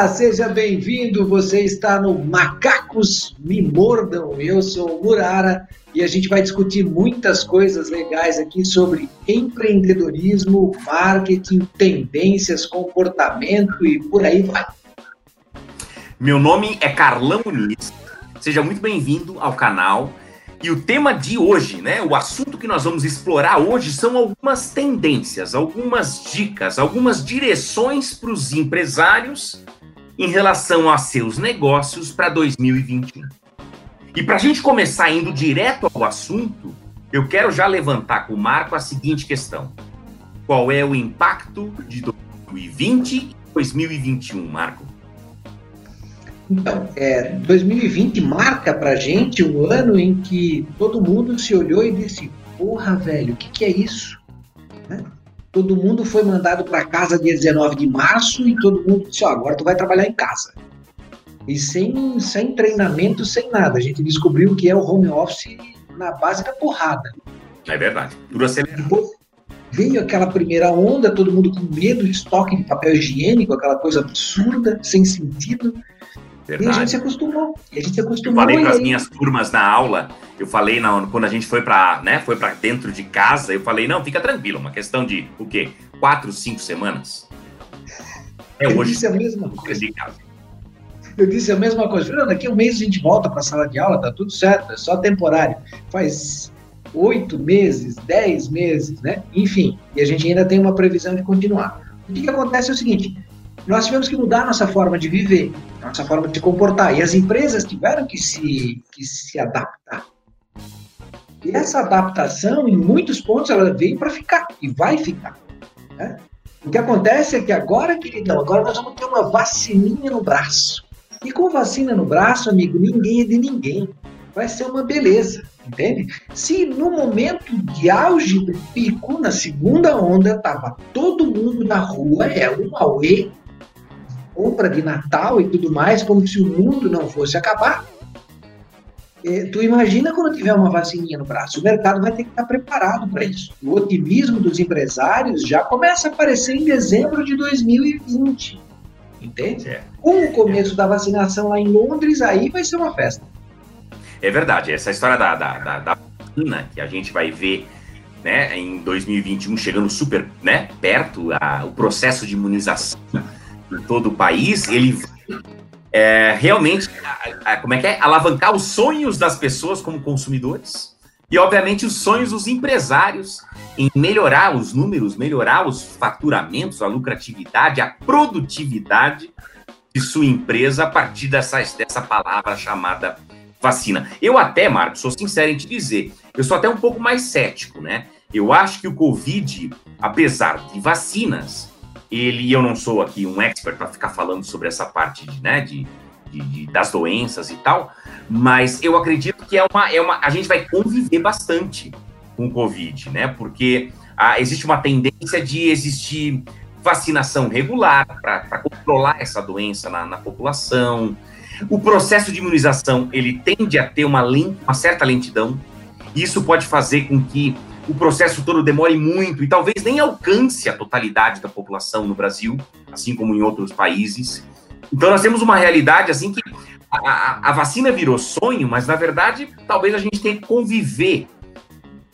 Olá, seja bem-vindo. Você está no Macacos Me Mordam. Eu sou o Murara e a gente vai discutir muitas coisas legais aqui sobre empreendedorismo, marketing, tendências, comportamento e por aí vai. Meu nome é Carlão Muniz. Seja muito bem-vindo ao canal. E o tema de hoje, né? O assunto que nós vamos explorar hoje são algumas tendências, algumas dicas, algumas direções para os empresários em relação a seus negócios para 2021. E para a gente começar indo direto ao assunto, eu quero já levantar com o Marco a seguinte questão: qual é o impacto de 2020 e 2021, Marco? Então, é, 2020 marca pra gente um ano em que todo mundo se olhou e disse: Porra, velho, o que, que é isso? Né? Todo mundo foi mandado para casa dia 19 de março e todo mundo disse: Ó, oh, agora tu vai trabalhar em casa. E sem, sem treinamento, sem nada. A gente descobriu que é o home office na base da porrada. É verdade. Tudo acelerado. Depois veio aquela primeira onda, todo mundo com medo de estoque de papel higiênico, aquela coisa absurda, sem sentido. Verdade. E a gente se acostumou. A gente se acostumou. Eu falei para as minhas turmas na aula, eu falei na, quando a gente foi para né, foi para dentro de casa, eu falei, não, fica tranquilo, uma questão de o quê? Quatro, cinco semanas. É eu hoje. Disse a mesma coisa. Eu disse a mesma coisa. Falei, daqui um mês a gente volta para a sala de aula, tá tudo certo, é só temporário. Faz oito meses, dez meses, né? Enfim, e a gente ainda tem uma previsão de continuar. O que, que acontece é o seguinte: nós tivemos que mudar nossa forma de viver, nossa forma de se comportar. E as empresas tiveram que se, que se adaptar. E essa adaptação, em muitos pontos, ela veio para ficar e vai ficar. Né? O que acontece é que agora, queridão, agora nós vamos ter uma vacininha no braço. E com vacina no braço, amigo, ninguém é de ninguém. Vai ser uma beleza, entende? Se no momento de auge do pico, na segunda onda, tava todo mundo na rua, é um auê, compra de Natal e tudo mais, como se o mundo não fosse acabar. É, tu imagina quando tiver uma vacininha no braço, o mercado vai ter que estar preparado para isso. O otimismo dos empresários já começa a aparecer em dezembro de 2020. Entende? É. Com o começo é. da vacinação lá em Londres, aí vai ser uma festa. É verdade, essa história da, da, da, da vacina que a gente vai ver né, em 2021 chegando super né, perto, a, o processo de imunização em todo o país, ele é, realmente, a, a, como é que é? Alavancar os sonhos das pessoas como consumidores e, obviamente, os sonhos dos empresários em melhorar os números, melhorar os faturamentos, a lucratividade, a produtividade de sua empresa a partir dessa, dessa palavra chamada vacina. Eu até, Marcos, sou sincero em te dizer, eu sou até um pouco mais cético, né? Eu acho que o Covid, apesar de vacinas, ele, eu não sou aqui um expert para ficar falando sobre essa parte né, de, de, de, das doenças e tal, mas eu acredito que é uma, é uma, a gente vai conviver bastante com o Covid, né? Porque ah, existe uma tendência de existir vacinação regular para controlar essa doença na, na, população. O processo de imunização ele tende a ter uma, uma certa lentidão. Isso pode fazer com que o processo todo demore muito e talvez nem alcance a totalidade da população no Brasil, assim como em outros países. Então nós temos uma realidade assim que a, a, a vacina virou sonho, mas na verdade talvez a gente tenha que conviver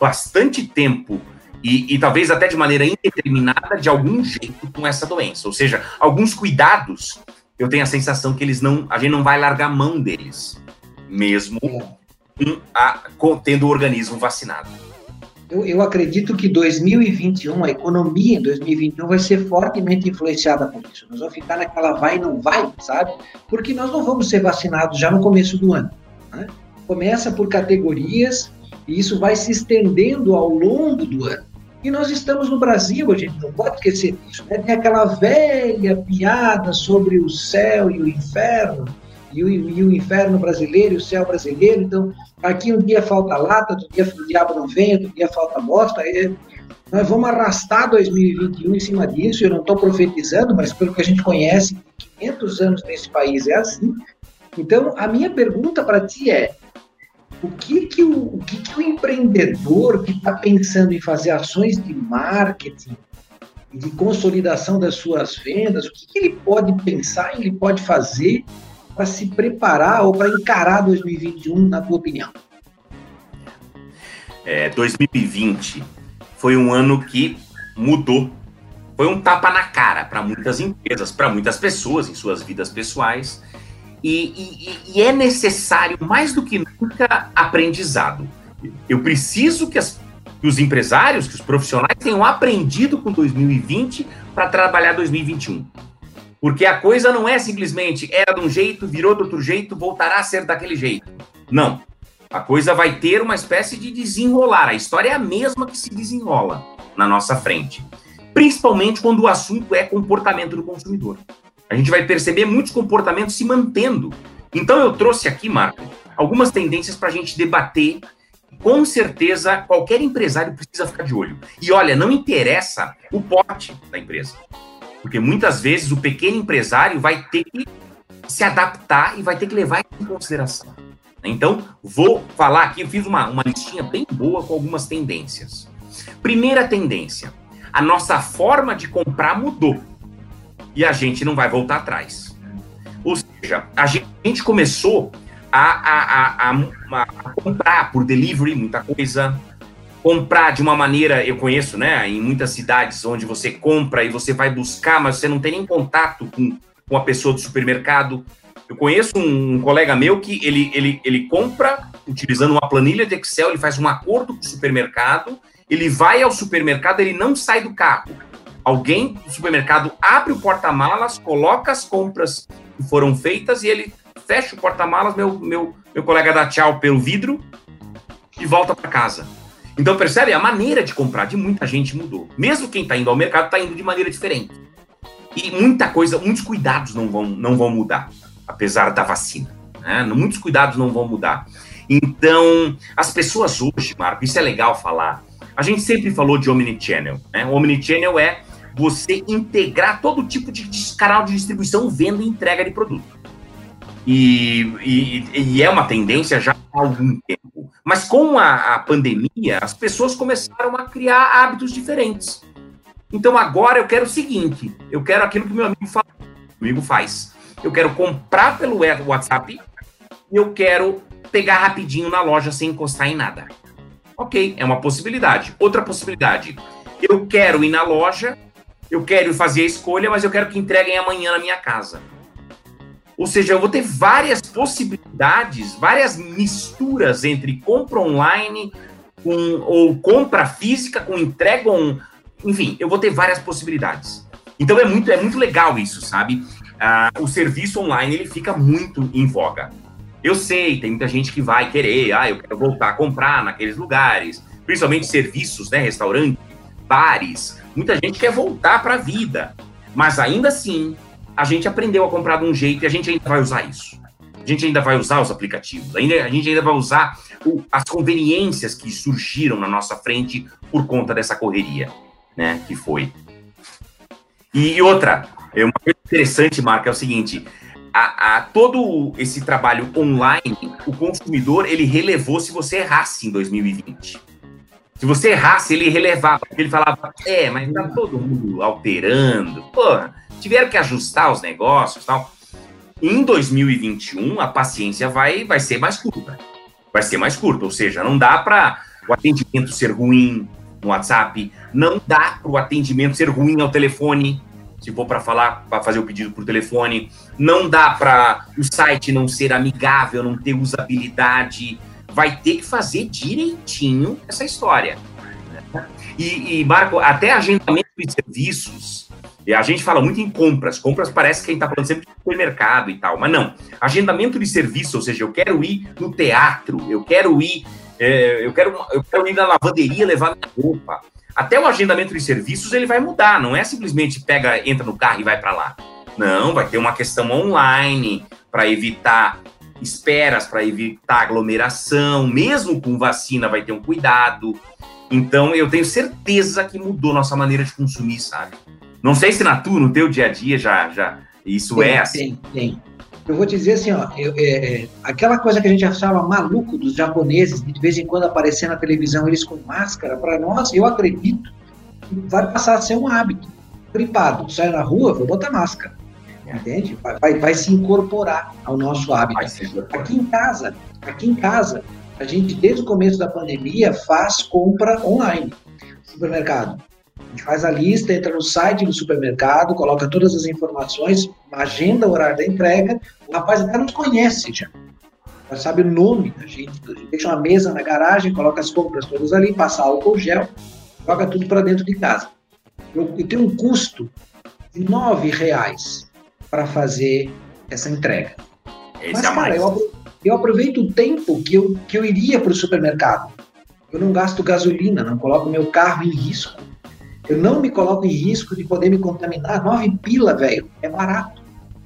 bastante tempo e, e, talvez até de maneira indeterminada de algum jeito com essa doença. Ou seja, alguns cuidados, eu tenho a sensação que eles não, a gente não vai largar mão deles, mesmo com a, com, tendo o organismo vacinado eu, eu acredito que 2021, a economia em 2021 vai ser fortemente influenciada por isso. Nós vamos ficar naquela vai e não vai, sabe? Porque nós não vamos ser vacinados já no começo do ano. Né? Começa por categorias e isso vai se estendendo ao longo do ano. E nós estamos no Brasil, a gente não pode esquecer disso. Né? Tem aquela velha piada sobre o céu e o inferno, e o, e o inferno brasileiro e o céu brasileiro. Então, aqui um dia falta lata, outro dia o diabo não vem, outro dia falta bosta. É, nós vamos arrastar 2021 em cima disso. Eu não estou profetizando, mas pelo que a gente conhece, 500 anos nesse país é assim. Então, a minha pergunta para ti é: o que que o, o, que que o empreendedor que está pensando em fazer ações de marketing de consolidação das suas vendas, o que, que ele pode pensar, ele pode fazer para se preparar ou para encarar 2021, na tua opinião? É, 2020 foi um ano que mudou. Foi um tapa na cara para muitas empresas, para muitas pessoas em suas vidas pessoais. E, e, e, é necessário, mais do que nunca, aprendizado. Eu preciso que, as, que os empresários, que os profissionais tenham aprendido com 2020 para trabalhar 2021. Porque a coisa não é simplesmente era de um jeito, virou de outro jeito, voltará a ser daquele jeito. Não. A coisa vai ter uma espécie de desenrolar. A história é a mesma que se desenrola na nossa frente. Principalmente quando o assunto é comportamento do consumidor. A gente vai perceber muitos comportamentos se mantendo. Então eu trouxe aqui, Marco, algumas tendências para a gente debater. Com certeza, qualquer empresário precisa ficar de olho. E olha, não interessa o porte da empresa. Porque muitas vezes o pequeno empresário vai ter que se adaptar e vai ter que levar em consideração. Então, vou falar aqui, eu fiz uma, uma listinha bem boa com algumas tendências. Primeira tendência, a nossa forma de comprar mudou. E a gente não vai voltar atrás. Ou seja, a gente começou a, a, a, a comprar por delivery muita coisa, comprar de uma maneira, eu conheço, né, em muitas cidades onde você compra e você vai buscar, mas você não tem nem contato com, com a pessoa do supermercado. Eu conheço um, um, colega meu que ele, ele, ele compra utilizando uma planilha de Excel, ele faz um acordo com o supermercado, ele vai ao supermercado, ele não sai do carro. Alguém do supermercado abre o porta-malas, coloca as compras que foram feitas e ele fecha o porta-malas, meu, meu, meu colega dá tchau pelo vidro e volta para casa. Então, percebe? A maneira de comprar de muita gente mudou. Mesmo quem está indo ao mercado está indo de maneira diferente. E muita coisa, muitos cuidados não vão, não vão mudar apesar da vacina. Né? Muitos cuidados não vão mudar. Então, as pessoas hoje, Marco, isso é legal falar. A gente sempre falou de omnichannel. Né? O omnichannel é você integrar todo tipo de canal de distribuição, venda e entrega de produto. E, e, e, é uma tendência já há algum tempo. Mas com a, a, pandemia, as pessoas começaram a criar hábitos diferentes. Então agora eu quero o seguinte: eu quero aquilo que meu amigo, fala, meu amigo faz eu quero comprar pelo WhatsApp e eu quero pegar rapidinho na loja sem encostar em nada. Ok, é uma possibilidade. Outra possibilidade, eu quero ir na loja, eu quero fazer a escolha, mas eu quero que entreguem amanhã na minha casa. Ou seja, eu vou ter várias possibilidades, várias misturas entre compra online com, ou compra física com entrega on, enfim, eu vou ter várias possibilidades. Então é muito, é muito legal isso, sabe? uh, o serviço online ele fica muito em voga. Eu sei, tem muita gente que vai querer, ah, eu quero voltar a comprar naqueles lugares, principalmente serviços, né, restaurante, bares. Muita gente quer voltar para a vida, mas ainda assim, a gente aprendeu a comprar de um jeito e a gente ainda vai usar isso. A gente ainda vai usar os aplicativos, ainda, a gente ainda vai usar o, as conveniências que surgiram na nossa frente por conta dessa correria, né, que foi. E, outra, é uma coisa interessante, Marca, é o seguinte: a, a, todo esse trabalho online, o consumidor ele relevou se você errasse em 2020. Se você errasse, ele relevava. Ele falava, é, mas tá todo mundo alterando. Porra, tiveram que ajustar os negócios tal. Em 2021, a paciência vai, vai ser mais curta. Vai ser mais curta, ou seja, não dá para o atendimento ser ruim no WhatsApp, não dá para o atendimento ser ruim ao telefone se for para falar, para fazer o pedido por telefone, não dá para o site não ser amigável, não ter usabilidade, vai ter que fazer direitinho essa história. E, e Marco, até agendamento de serviços, e a gente fala muito em compras, compras parece que a gente está falando sempre de supermercado e tal, mas não. Agendamento de serviço, ou seja, eu quero ir no teatro, eu quero ir, é, eu, quero, eu quero ir na lavanderia levar minha roupa até o agendamento de serviços ele vai mudar, não é simplesmente pega, entra no carro e vai para lá. Não, vai ter uma questão online para evitar esperas, para evitar aglomeração, mesmo com vacina vai ter um cuidado. Então eu tenho certeza que mudou nossa maneira de consumir, sabe? Não sei se na tua, no teu dia a dia já, já isso tem, é assim. Tem, tem eu vou te dizer assim, ó, eu, é, é, aquela coisa que a gente achava maluco dos japoneses, de vez em quando aparecer na televisão eles com máscara, para nós, eu acredito, vai passar a ser um hábito. gripado, saio na rua, vou botar máscara. É. Entende? Vai, vai, vai, se incorporar ao nosso hábito. Aqui em casa, aqui em casa, a gente, desde o começo da pandemia, faz compra online. Supermercado. A gente faz a lista, entra no site do supermercado, coloca todas as informações, agenda o horário da entrega. O rapaz até nos conhece já. Já sabe o nome da gente. A gente deixa uma mesa na garagem, coloca as compras todas ali, passa álcool gel, joga tudo para dentro de casa. Eu, eu tenho um custo de nove reais para fazer essa entrega. Esse Mas, é cara, eu, eu aproveito o tempo que eu, que eu iria para o supermercado. Eu não gasto gasolina, não coloco meu carro em risco. Eu não me coloco em risco de poder me contaminar. Nove pila, velho, é barato.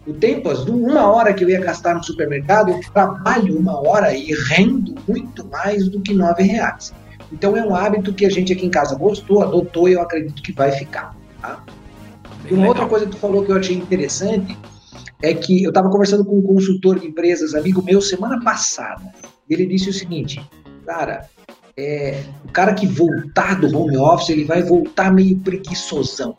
O tempo, uma hora que eu ia gastar no supermercado, eu trabalho uma hora e rendo muito mais do que nove reais. Então é um hábito que a gente aqui em casa gostou, adotou e eu acredito que vai ficar. Tá? E uma outra coisa que tu falou que eu achei interessante é que eu estava conversando com um consultor de empresas, amigo meu, semana passada. Ele disse o seguinte, cara, é, o cara que voltar do home office, ele vai voltar meio preguiçosão.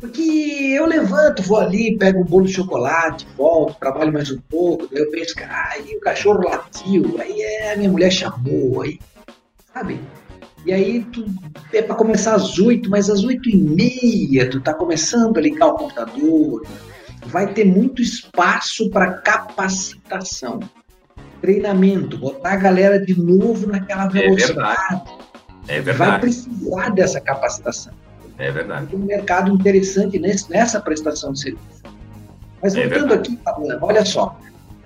Porque eu levanto, vou ali, pego um bolo de chocolate, volto, trabalho mais um pouco, daí eu penso, ai, o cachorro latiu, aí é, a minha mulher chamou, aí, sabe? E aí tu é para começar às oito, mas às oito e meia tu tá começando a ligar o computador, vai ter muito espaço para capacitação, treinamento, botar a galera de novo naquela é velocidade. É verdade. É verdade. Vai precisar dessa capacitação. É verdade. Tem um mercado interessante nesse, nessa prestação de serviço. Mas é voltando é aqui, olha só,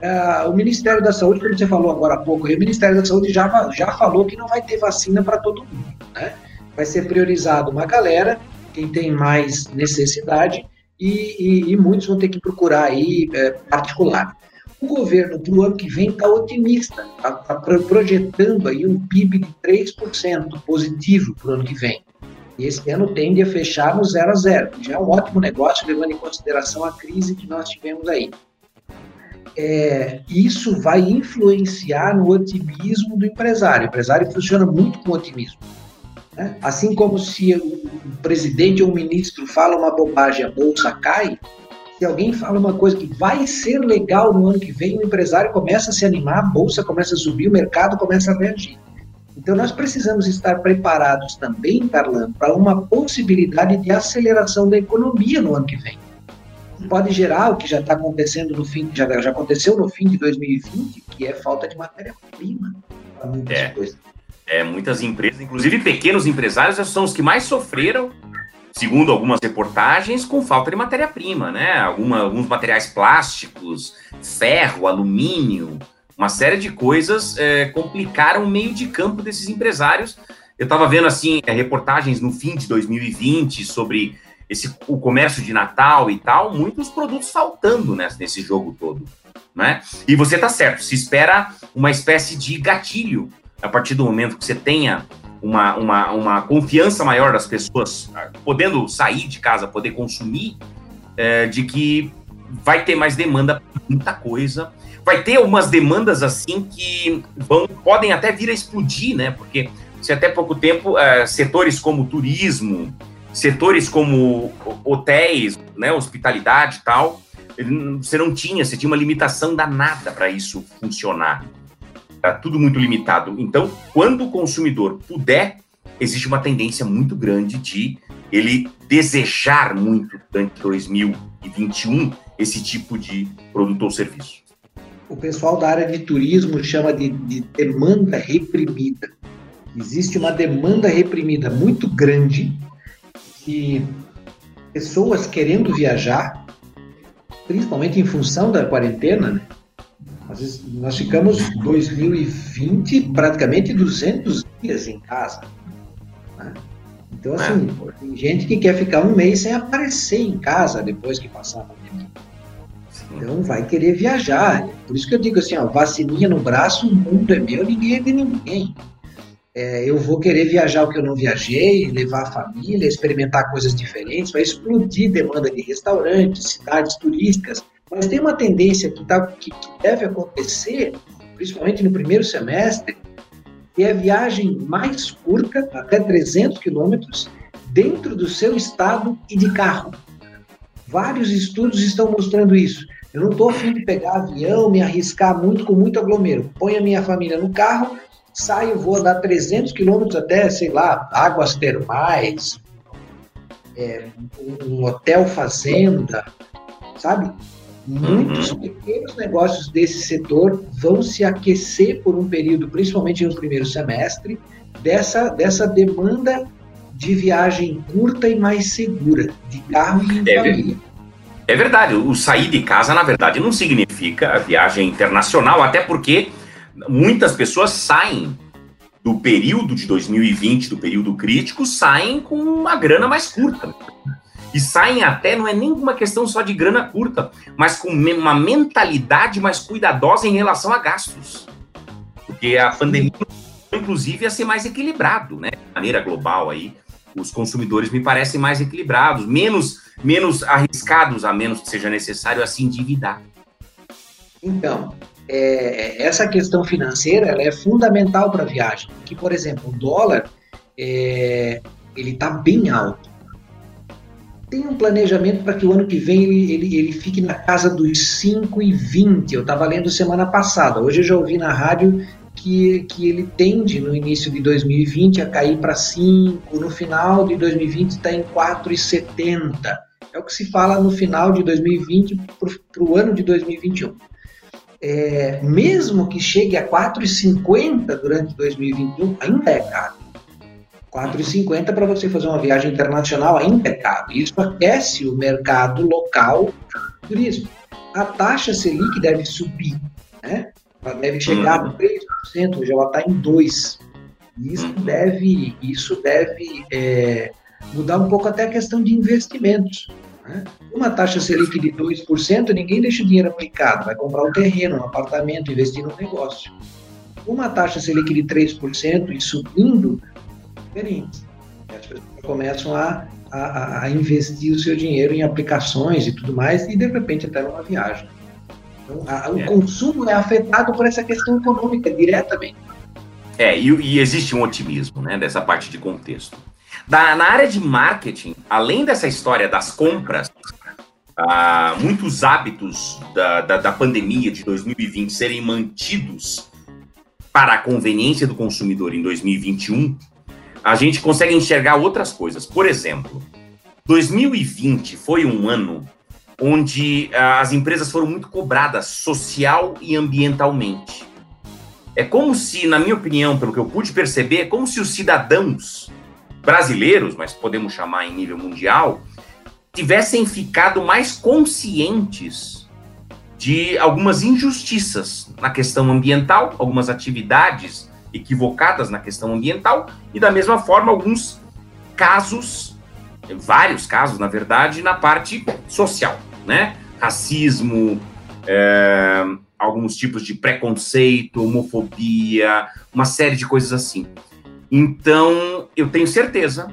uh, o Ministério da Saúde, como você falou agora há pouco, o Ministério da Saúde já, já falou que não vai ter vacina para todo mundo. Né? Vai ser priorizado uma galera, quem tem mais necessidade, e, e, e muitos vão ter que procurar aí é, particular. O governo para o ano que vem está otimista, está tá projetando aí um PIB de 3% positivo para o ano que vem. E esse ano tende a fechar no zero a zero, já é um ótimo negócio, levando em consideração a crise que nós tivemos aí. É, isso vai influenciar no otimismo do empresário. O empresário funciona muito com otimismo. Né? Assim como se o presidente ou o ministro fala uma bobagem, a bolsa cai, se alguém fala uma coisa que vai ser legal no ano que vem, o empresário começa a se animar, a bolsa começa a subir, o mercado começa a reagir. Então, nós precisamos estar preparados também, Carlan, para uma possibilidade de aceleração da economia no ano que vem. Pode gerar o que já está acontecendo no fim, já, já aconteceu no fim de 2020, que é falta de matéria-prima para muitas é. coisas. É, muitas empresas, inclusive pequenos empresários, são os que mais sofreram, segundo algumas reportagens, com falta de matéria-prima, né? Alguma, alguns materiais plásticos, ferro, alumínio, uma série de coisas é, complicaram o meio de campo desses empresários. Eu estava vendo assim é, reportagens no fim de 2020 sobre esse, o comércio de Natal e tal, muitos produtos faltando nesse, nesse jogo todo. Né? E você está certo, se espera uma espécie de gatilho a partir do momento que você tenha uma, uma, uma confiança maior das pessoas ah, podendo sair de casa, poder consumir, é, de que vai ter mais demanda muita coisa. Vai ter umas demandas assim que vão, podem até vir a explodir, né? Porque se até pouco tempo é, setores como turismo, setores como hotéis, né, hospitalidade e tal, você não tinha, você tinha uma limitação danada para isso funcionar. Está tudo muito limitado. Então, quando o consumidor puder, existe uma tendência muito grande de ele desejar muito durante 2021 esse tipo de produto ou serviço. O pessoal da área de turismo chama de, de demanda reprimida. Existe uma demanda reprimida muito grande e pessoas querendo viajar, principalmente em função da quarentena, né? Nós, nós ficamos 2020 praticamente 200 dias em casa. Né? Então, assim, é. tem gente que quer ficar um mês sem aparecer em casa depois que passar a pandemia. Então, vai querer viajar. Por isso que eu digo assim, ó, vacininha no braço, o mundo é meu, ninguém é de ninguém. É, eu vou querer viajar o que eu não viajei, levar a família, experimentar coisas diferentes, vai explodir demanda de restaurantes, cidades turísticas, mas tem uma tendência que, tá, que, que deve acontecer, principalmente no primeiro semestre, que é a viagem mais curta, até 300 quilômetros, dentro do seu estado e de carro. Vários estudos estão mostrando isso. Eu não estou afim de pegar avião, me arriscar muito com muito aglomero. Põe a minha família no carro, saio, vou dar 300 quilômetros até, sei lá, águas termais, é, um hotel fazenda, sabe? Muitos uhum. pequenos negócios desse setor vão se aquecer por um período, principalmente no primeiro semestre, dessa, dessa demanda de viagem curta e mais segura, de carro e é, família. É verdade, o sair de casa, na verdade, não significa viagem internacional, até porque muitas pessoas saem do período de 2020, do período crítico, saem com uma grana mais curta. E saem até, não é nem uma questão só de grana curta, mas com uma mentalidade mais cuidadosa em relação a gastos. Porque a pandemia, inclusive, ia ser mais equilibrado, né? De maneira global aí, os consumidores me parecem mais equilibrados, menos, menos arriscados, a menos que seja necessário se endividar. Então, é, essa questão financeira ela é fundamental para a viagem. Que, por exemplo, o dólar é, ele está bem alto. Tem um planejamento para que o ano que vem ele, ele, ele fique na casa dos 5,20. Eu estava lendo semana passada. Hoje eu já ouvi na rádio que, que ele tende no início de 2020 a cair para 5, no final de 2020 está em 4,70. É o que se fala no final de 2020 para o ano de 2021 é, mesmo que chegue a 4,50 durante 2021, ainda é caro. 4,50 para você fazer uma viagem internacional é caro. Isso aquece o mercado local do turismo. A taxa Selic deve subir, né? Ela deve chegar a 3%, hoje ela está em 2%. Isso deve, isso deve é, mudar um pouco até a questão de investimentos. Né? Uma taxa Selic de 2%, ninguém deixa o dinheiro aplicado, vai comprar um terreno, um apartamento, investir no negócio. Uma taxa Selic de 3% e subindo, diferente. As pessoas começam a, a, a, investir o seu dinheiro em aplicações e tudo mais, e de repente até numa viagem. Então, a, o é. consumo é afetado por essa questão econômica diretamente. É, e, e existe um otimismo né, dessa parte de contexto. Da, na área de marketing, além dessa história das compras, ah, muitos hábitos da, da, da pandemia de 2020 serem mantidos para a conveniência do consumidor em 2021, a gente consegue enxergar outras coisas. Por exemplo, 2020 foi um ano onde ah, as empresas foram muito cobradas social e ambientalmente. É como se, na minha opinião, pelo que eu pude perceber, é como se os cidadãos brasileiros, mas podemos chamar em nível mundial, tivessem ficado mais conscientes de algumas injustiças na questão ambiental, algumas atividades equivocadas na questão ambiental e da mesma forma alguns casos, vários casos na verdade, na parte social, né? Racismo, é, alguns tipos de preconceito, homofobia, uma série de coisas assim. Então, eu tenho certeza,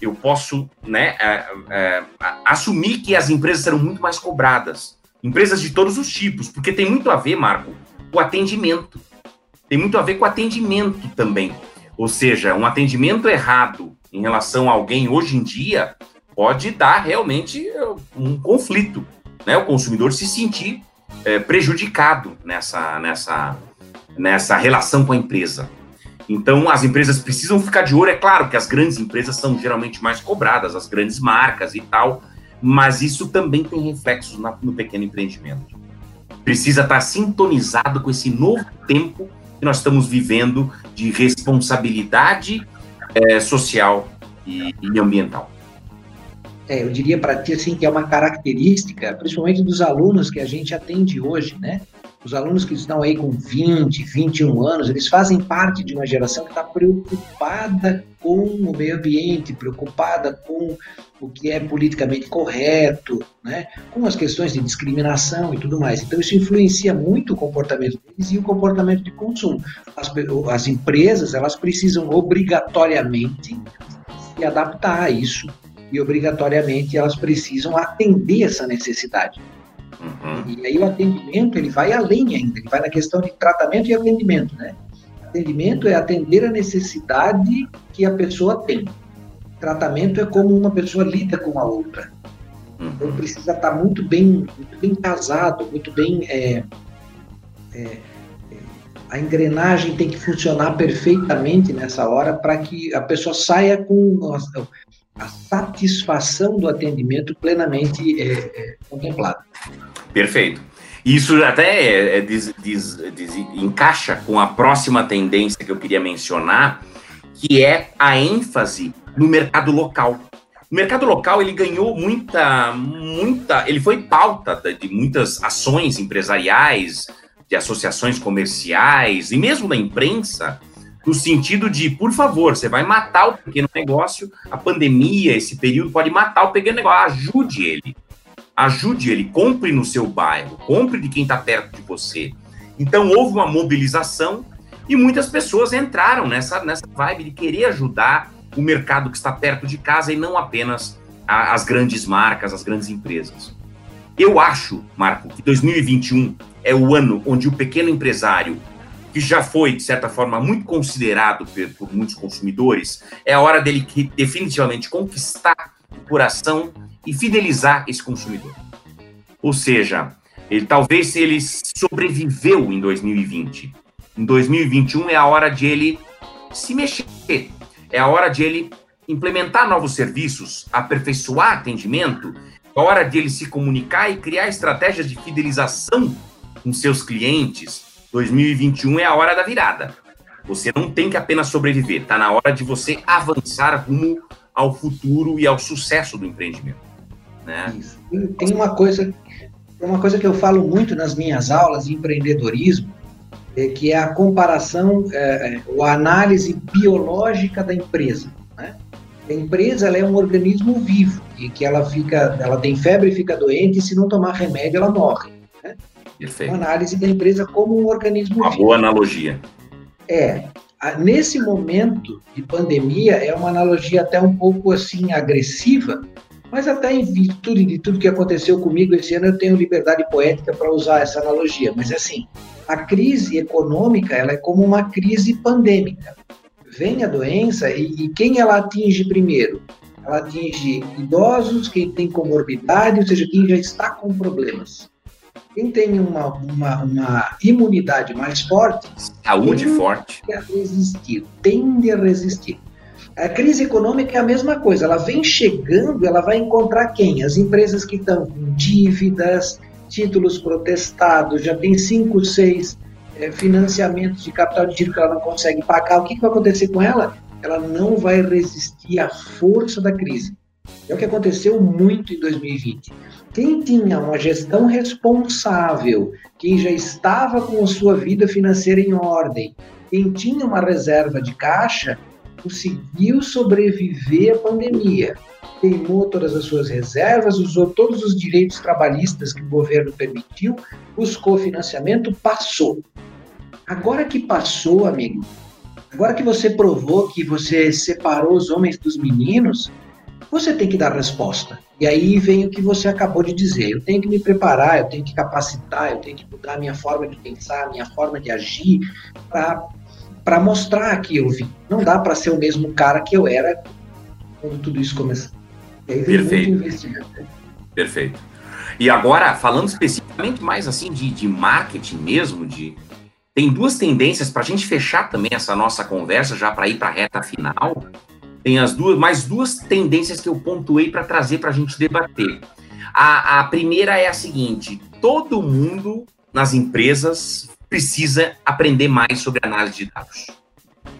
eu posso né, é, é, assumir que as empresas serão muito mais cobradas. Empresas de todos os tipos, porque tem muito a ver, Marco, o atendimento. Tem muito a ver com atendimento também. Ou seja, um atendimento errado em relação a alguém hoje em dia pode dar realmente é, um conflito, né? O consumidor se sentir é, prejudicado nessa, nessa, nessa relação com a empresa. Então, as empresas precisam ficar de olho. É claro que as grandes empresas são geralmente mais cobradas, as grandes marcas e tal, mas isso também tem reflexos no pequeno empreendimento. Precisa estar sintonizado com esse novo tempo que nós estamos vivendo de responsabilidade é, social e, e ambiental. É, eu diria para ti assim que é uma característica, principalmente dos alunos que a gente atende hoje, né? Os alunos que estão aí com 20, 21 anos, eles fazem parte de uma geração que está preocupada com o meio ambiente, preocupada com o que é politicamente correto, né? com as questões de discriminação e tudo mais. Então, isso influencia muito o comportamento deles e o comportamento de consumo. As, as empresas, elas precisam obrigatoriamente se adaptar a isso e obrigatoriamente elas precisam atender essa necessidade. Uhum. E aí o atendimento ele vai além ainda, ele vai na questão de tratamento e atendimento, né? Atendimento é atender a necessidade que a pessoa tem. tratamento é como uma pessoa lida com a outra. Uhum. Então precisa estar muito bem, muito bem casado, muito bem. É, é, é, a engrenagem tem que funcionar perfeitamente nessa hora para que a pessoa saia com a, satisfação do atendimento plenamente é, é, contemplada. Perfeito. Isso até é, diz, diz, diz, encaixa com a próxima tendência que eu queria mencionar, que é a ênfase no mercado local. O mercado local ele ganhou muita, muita, ele foi pauta de muitas ações empresariais, de associações comerciais e mesmo da imprensa, no sentido de, por favor, você vai matar o pequeno negócio, a pandemia, esse período pode matar o pequeno negócio, ajude ele. Ajude ele, compre no seu bairro, compre de quem está perto de você. Então houve uma mobilização e muitas pessoas entraram nessa, nessa vibe de querer ajudar o mercado que está perto de casa e não apenas a, as grandes marcas, as grandes empresas. Eu acho, Marco, que 2021 é o ano onde o pequeno empresário, que já foi, de certa forma, muito considerado por, muitos consumidores, é a hora dele definitivamente conquistar o coração e fidelizar esse consumidor. Ou seja, ele talvez ele sobreviveu em 2020, em 2021 é a hora de ele se mexer, é a hora de ele implementar novos serviços, aperfeiçoar atendimento, é a hora de ele se comunicar e criar estratégias de fidelização com seus clientes. 2021 é a hora da virada. Você não tem que apenas sobreviver, está na hora de você avançar rumo ao futuro e ao sucesso do empreendimento. Né? Tem uma coisa, uma coisa que eu falo muito nas minhas aulas de empreendedorismo, é, que é a comparação, é, é, ou a análise biológica da empresa. Né? A empresa é um organismo vivo e que ela fica, ela tem febre e fica doente e se não tomar remédio ela morre. Né? Perfeito. Uma análise da empresa como um organismo uma vivo. Boa analogia. É. Nesse momento de pandemia é uma analogia até um pouco assim agressiva, mas até em virtude de tudo que aconteceu comigo esse ano eu tenho liberdade poética para usar essa analogia. Mas assim, a crise econômica ela é como uma crise pandêmica. Vem a doença e, e quem ela atinge primeiro? Ela atinge idosos, quem tem comorbidade, ou seja, quem já está com problemas. Quem tem uma, uma, uma imunidade mais forte, saúde forte, a resistir, tende a resistir. A crise econômica é a mesma coisa, ela vem chegando, ela vai encontrar quem? As empresas que estão com dívidas, títulos protestados, já tem cinco, seis é, financiamentos de capital de giro que ela não consegue pagar, o que, que vai acontecer com ela? Ela não vai resistir à força da crise. É o que aconteceu muito em 2020. Quem tinha uma gestão responsável, quem já estava com a sua vida financeira em ordem, quem tinha uma reserva de caixa, conseguiu sobreviver à pandemia queimou todas as suas reservas, usou todos os direitos trabalhistas que o governo permitiu, buscou financiamento, passou. Agora que passou, amigo, agora que você provou que você separou os homens dos meninos, você tem que dar resposta. E aí vem o que você acabou de dizer. Eu tenho que me preparar, eu tenho que capacitar, eu tenho que mudar a minha forma de pensar, a minha forma de agir, para mostrar que eu vim. Não dá para ser o mesmo cara que eu era quando tudo isso começou. Perfeito. Perfeito. E agora, falando especificamente mais assim de, de marketing mesmo, de tem duas tendências para a gente fechar também essa nossa conversa já para ir para a reta final. Tem as duas, mais duas tendências que eu pontuei para trazer para a gente debater. A, a primeira é a seguinte: todo mundo nas empresas precisa aprender mais sobre análise de dados.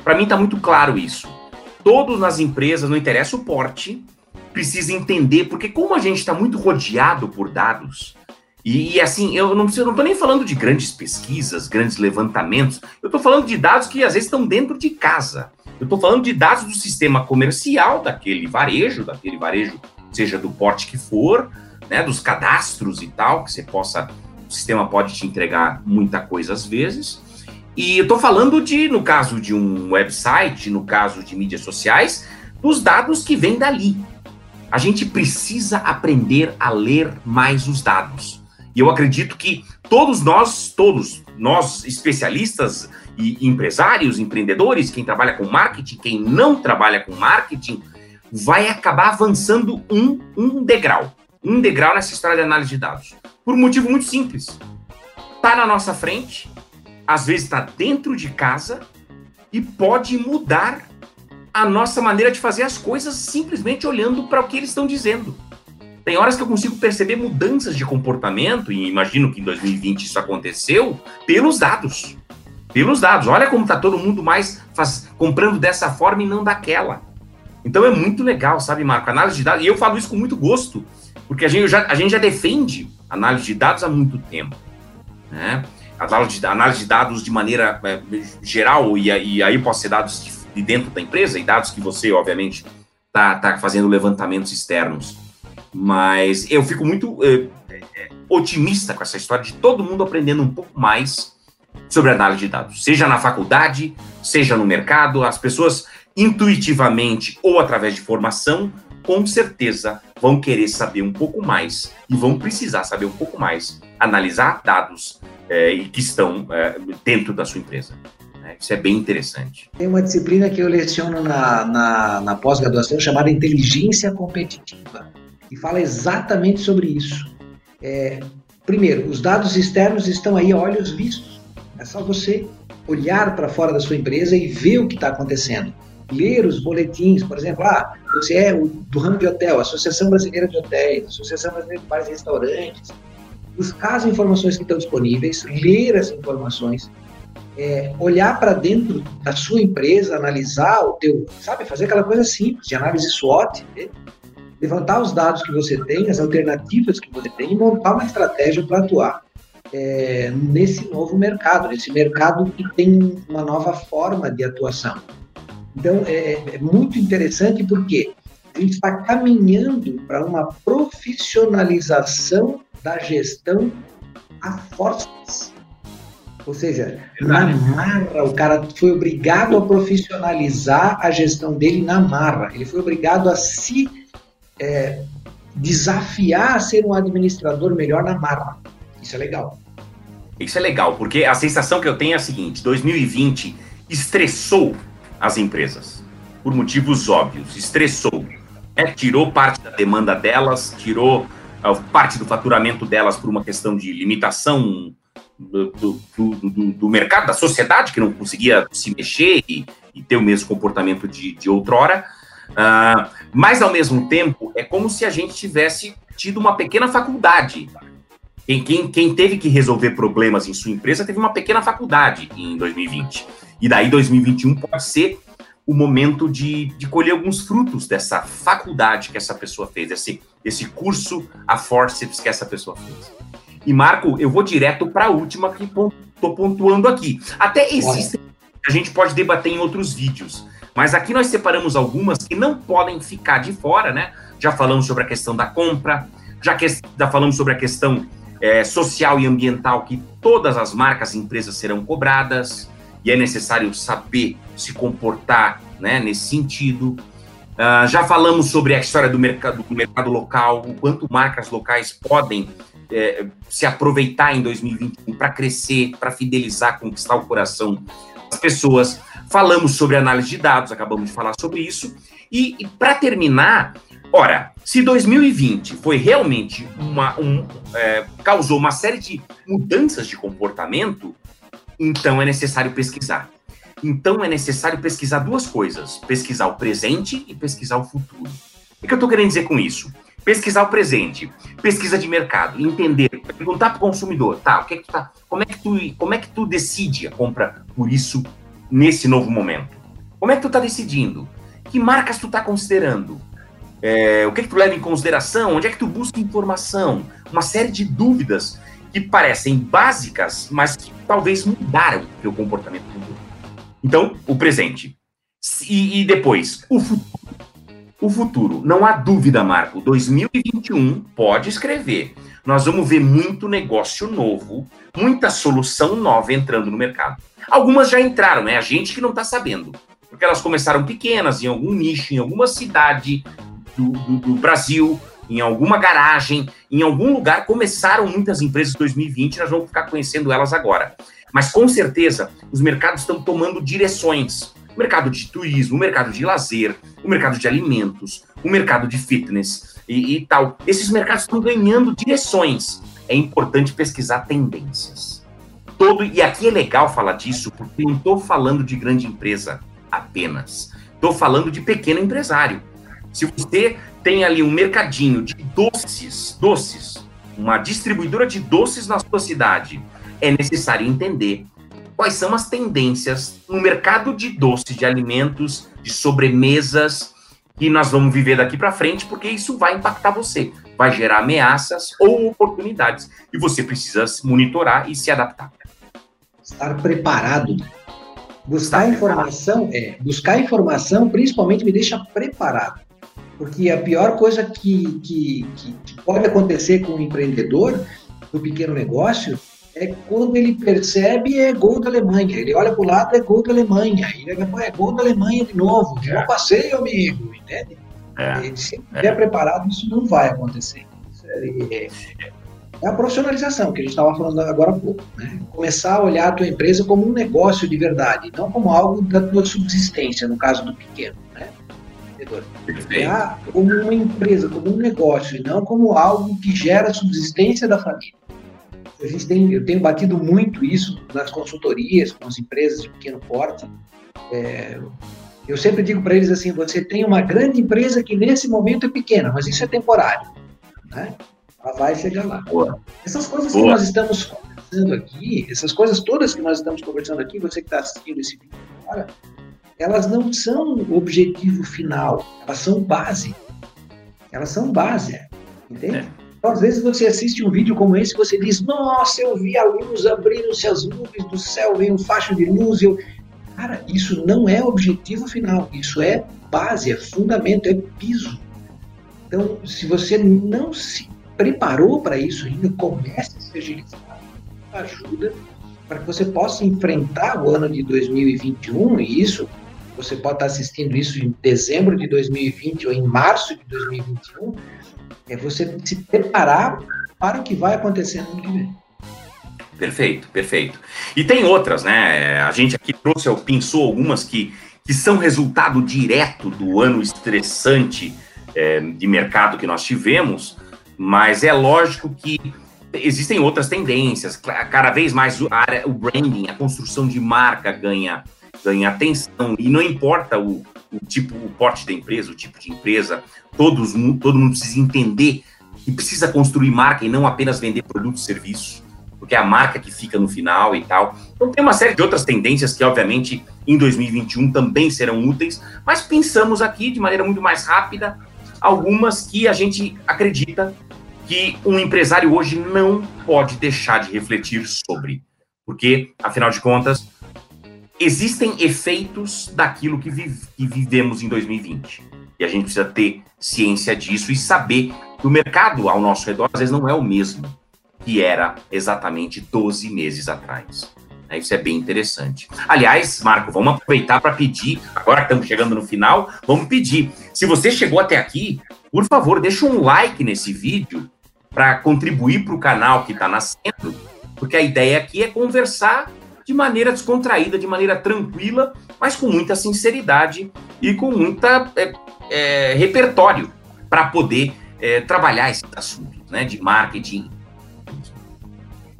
Para mim está muito claro isso. Todos nas empresas, não interessa o porte, precisa entender, porque como a gente está muito rodeado por dados, e, e, assim, eu não estou nem falando de grandes pesquisas, grandes levantamentos, eu estou falando de dados que às vezes estão dentro de casa. Eu estou falando de dados do sistema comercial, daquele varejo, daquele varejo, seja do porte que for, né, dos cadastros e tal, que você possa, o sistema pode te entregar muita coisa às vezes. E eu estou falando de, no caso de um website, no caso de mídias sociais, dos dados que vêm dali, a gente precisa aprender a ler mais os dados. E eu acredito que todos nós, todos nós especialistas e empresários, empreendedores, quem trabalha com marketing, quem não trabalha com marketing, vai acabar avançando um, um degrau. Um degrau nessa história de análise de dados. Por um motivo muito simples. Está na nossa frente, às vezes está dentro de casa e pode mudar a nossa maneira de fazer as coisas simplesmente olhando para o que eles estão dizendo. Tem horas que eu consigo perceber mudanças de comportamento, e imagino que em 2020 isso aconteceu, pelos dados. Pelos dados. Olha como está todo mundo mais faz, comprando dessa forma e não daquela. Então é muito legal, sabe, Marco? Análise de dados. E eu falo isso com muito gosto, porque a gente já, a gente já defende análise de dados há muito tempo. Né? Análise de, análise de dados de maneira é, geral, e, e aí pode ser dados de, de, dentro da empresa, e dados que você, obviamente, está tá fazendo levantamentos externos. Mas eu fico muito é, é, otimista com essa história de todo mundo aprendendo um pouco mais sobre análise de dados, seja na faculdade, seja no mercado, as pessoas intuitivamente ou através de formação, com certeza vão querer saber um pouco mais e vão precisar saber um pouco mais, analisar dados é, que estão dentro da sua empresa. Né? Isso é bem interessante. Tem uma disciplina que eu leciono na, na, na pós-graduação chamada inteligência competitiva e fala exatamente sobre isso. É, primeiro, os dados externos estão aí a olhos vistos. É só você olhar para fora da sua empresa e ver o que está acontecendo. Ler os boletins, por exemplo, ah, você é do ramo de hotel, Associação Brasileira de Hotéis, Associação Brasileira de Bares e Restaurantes. Buscar as informações que estão disponíveis, ler as informações, é, olhar para dentro da sua empresa, analisar o teu, sabe, fazer aquela coisa simples de análise SWOT, né? Levantar os dados que você tem, as alternativas que você tem e montar uma estratégia para atuar é, nesse novo mercado, nesse mercado que tem uma nova forma de atuação. Então, é, é muito interessante porque a gente está caminhando para uma profissionalização da gestão a forças. Ou seja, na marra, o cara foi obrigado a profissionalizar a gestão dele na marra. Ele foi obrigado a se é, desafiar a ser um administrador melhor na marra. Isso é legal. Isso é legal, porque a sensação que eu tenho é a seguinte: 2020 estressou as empresas, por motivos óbvios, estressou. Né? Tirou parte da demanda delas, tirou uh, parte do faturamento delas por uma questão de limitação do, do, do, do, mercado, da sociedade, que não conseguia se mexer e, e ter o mesmo comportamento de, de outrora. Uh, mas, ao mesmo tempo, é como se a gente tivesse tido uma pequena faculdade quem, quem, quem, teve que resolver problemas em sua empresa teve uma pequena faculdade em 2020. E daí 2021 pode ser o momento de, de colher alguns frutos dessa faculdade que essa pessoa fez, esse, esse curso a forceps que essa pessoa fez. E, Marco, eu vou direto para a última que estou pontuando aqui. Até existem, a gente pode debater em outros vídeos, mas aqui nós separamos algumas que não podem ficar de fora, né? Já falamos sobre a questão da compra, já, que, já falamos sobre a questão é, social e ambiental que todas as marcas e empresas serão cobradas e é necessário saber se comportar né, nesse sentido. Uh, já falamos sobre a história do mercado, do mercado local, o quanto marcas locais podem é, se aproveitar em 2021 para crescer, para fidelizar, conquistar o coração das pessoas. Falamos sobre análise de dados, acabamos de falar sobre isso. E, e para terminar, Ora, se 2020 foi realmente uma. Um, é, causou uma série de mudanças de comportamento, então é necessário pesquisar. Então é necessário pesquisar duas coisas: pesquisar o presente e pesquisar o futuro. O que eu estou querendo dizer com isso? Pesquisar o presente, pesquisa de mercado, entender, perguntar para o consumidor, tá? O que é que tu tá, como é que tu, como é que tu decide a compra por isso nesse novo momento? Como é que tu está decidindo? Que marcas tu está considerando? É, o que, é que tu leva em consideração? Onde é que tu busca informação? Uma série de dúvidas que parecem básicas, mas que talvez mudaram o teu comportamento. Então, o presente. E, e, depois, o futuro. O futuro, não há dúvida, Marco. 2021 pode escrever. Nós vamos ver muito negócio novo, muita solução nova entrando no mercado. Algumas já entraram, é a gente que não está sabendo. Porque elas começaram pequenas, em algum nicho, em alguma cidade, do, do, do Brasil, em alguma garagem, em algum lugar, começaram muitas empresas em 2020, nós vamos ficar conhecendo elas agora. Mas com certeza, os mercados estão tomando direções. o mercado de turismo, o mercado de lazer, o mercado de alimentos, o mercado de fitness e, e tal. Esses mercados estão ganhando direções. É importante pesquisar tendências. Todo, e aqui é legal falar disso, porque não estou falando de grande empresa apenas. Estou falando de pequeno empresário. Se você tem ali um mercadinho de doces, doces, uma distribuidora de doces na sua cidade, é necessário entender quais são as tendências no mercado de doces, de alimentos, de sobremesas que nós vamos viver daqui para frente, porque isso vai impactar você, vai gerar ameaças ou oportunidades e você precisa monitorar e se adaptar. Estar preparado. Buscar informação, é, buscar informação principalmente me deixa preparado. Porque a pior coisa que, que, que, que pode acontecer com o um empreendedor, do pequeno negócio, é quando ele percebe é gol da Alemanha. Ele olha para o lado, é gol da Alemanha. Ele é gol da Alemanha de novo. De novo passeio, amigo. Entende? É. Ele, se estiver é. preparado, isso não vai acontecer. É, é a profissionalização que a gente estava falando agora há pouco. Né? Começar a olhar a tua empresa como um negócio de verdade, não como algo da tua subsistência, no caso do pequeno. Né? Olhar como uma empresa, como um negócio, e não como algo que gera subsistência da família. A gente tem, eu tenho batido muito isso nas consultorias com as empresas de pequeno porte. É, eu sempre digo para eles assim: você tem uma grande empresa que nesse momento é pequena, mas isso é temporário. Né? Ela vai chegar lá. Boa. Essas coisas Boa. que nós estamos conversando aqui, essas coisas todas que nós estamos conversando aqui, você que está assistindo esse vídeo agora, elas não são objetivo final, elas são base. Elas são base, entende? É. Então, às vezes você assiste um vídeo como esse e você diz, nossa, eu vi a luz abrindo-se as nuvens do céu, veio um facho de luz. Eu... Cara, isso não é objetivo final, isso é base, é fundamento, é piso. Então, se você não se preparou para isso ainda, comece a se agilizar, ajuda para que você possa enfrentar o ano de 2021 e isso você pode estar assistindo isso em dezembro de 2020 ou em março de 2021 é você se preparar para o que vai acontecer no ano que vem. Perfeito, perfeito. E tem outras, né? A gente aqui trouxe, pensou algumas que, que são resultado direto do ano estressante é, de mercado que nós tivemos, mas é lógico que existem outras tendências. Cada vez mais o branding, a construção de marca ganha, ganha atenção, e não importa o, o tipo, o porte da empresa, o tipo de empresa, todos, todo mundo precisa entender que precisa construir marca e não apenas vender produtos e serviços, porque é a marca que fica no final e tal. Então tem uma série de outras tendências que, obviamente, em 2021 também serão úteis, mas pensamos aqui de maneira muito mais rápida algumas que a gente acredita que um empresário hoje não pode deixar de refletir sobre, porque, afinal de contas, existem efeitos daquilo que, vive, que vivemos em 2020. E a gente precisa ter ciência disso e saber que o mercado ao nosso redor, às vezes, não é o mesmo que era exatamente 12 meses atrás. É, isso é bem interessante. Aliás, Marco, vamos aproveitar para pedir, agora que estamos chegando no final, vamos pedir. Se você chegou até aqui, por favor, deixa um like nesse vídeo para contribuir para o canal que está nascendo, porque a ideia aqui é conversar de maneira descontraída, de maneira tranquila, mas com muita sinceridade e com muita é, é, repertório para poder é, trabalhar esses assuntos né, de marketing.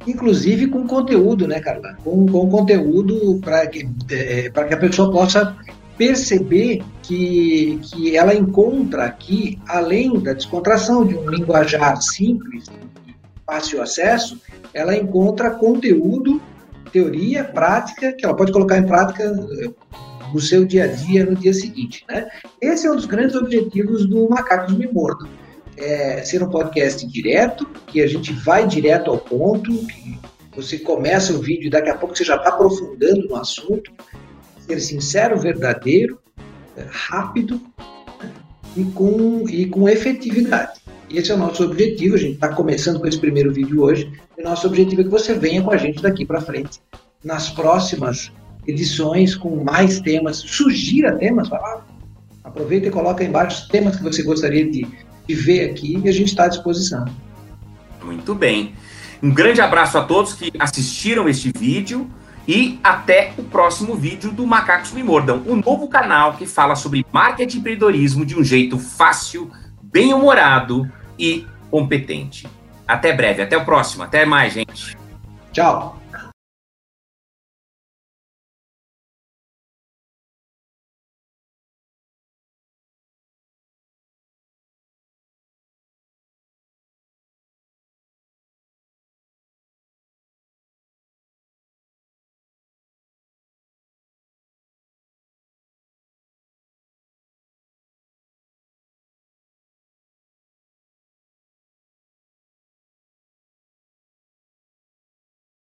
Inclusive com conteúdo, né, Carla? Com, com conteúdo para que, é, que a pessoa possa perceber que, que ela encontra aqui, além da descontração de um linguajar simples, fácil acesso, ela encontra conteúdo teoria, prática, que ela pode colocar em prática eh, no seu dia a dia, no dia seguinte. Né? Esse é um dos grandes objetivos do Macacos Me Mordam. É ser um podcast direto, que a gente vai direto ao ponto, que você começa o vídeo e daqui a pouco você já está aprofundando no assunto. Ser sincero, verdadeiro, rápido né? e, com, e com efetividade. Esse é o nosso objetivo. A gente está começando com esse primeiro vídeo hoje. E nosso objetivo é que você venha com a gente daqui para frente nas próximas edições com mais temas. Sugira temas, lá. Aproveita e coloca embaixo os temas que você gostaria de, de ver aqui e a gente está à disposição. Muito bem. Um grande abraço a todos que assistiram este vídeo E até o próximo vídeo do Macacos Me Mordam, o um novo canal que fala sobre marketing e empreendedorismo de um jeito fácil, bem-humorado e competente. Até breve, até o próximo, até mais, gente. Tchau.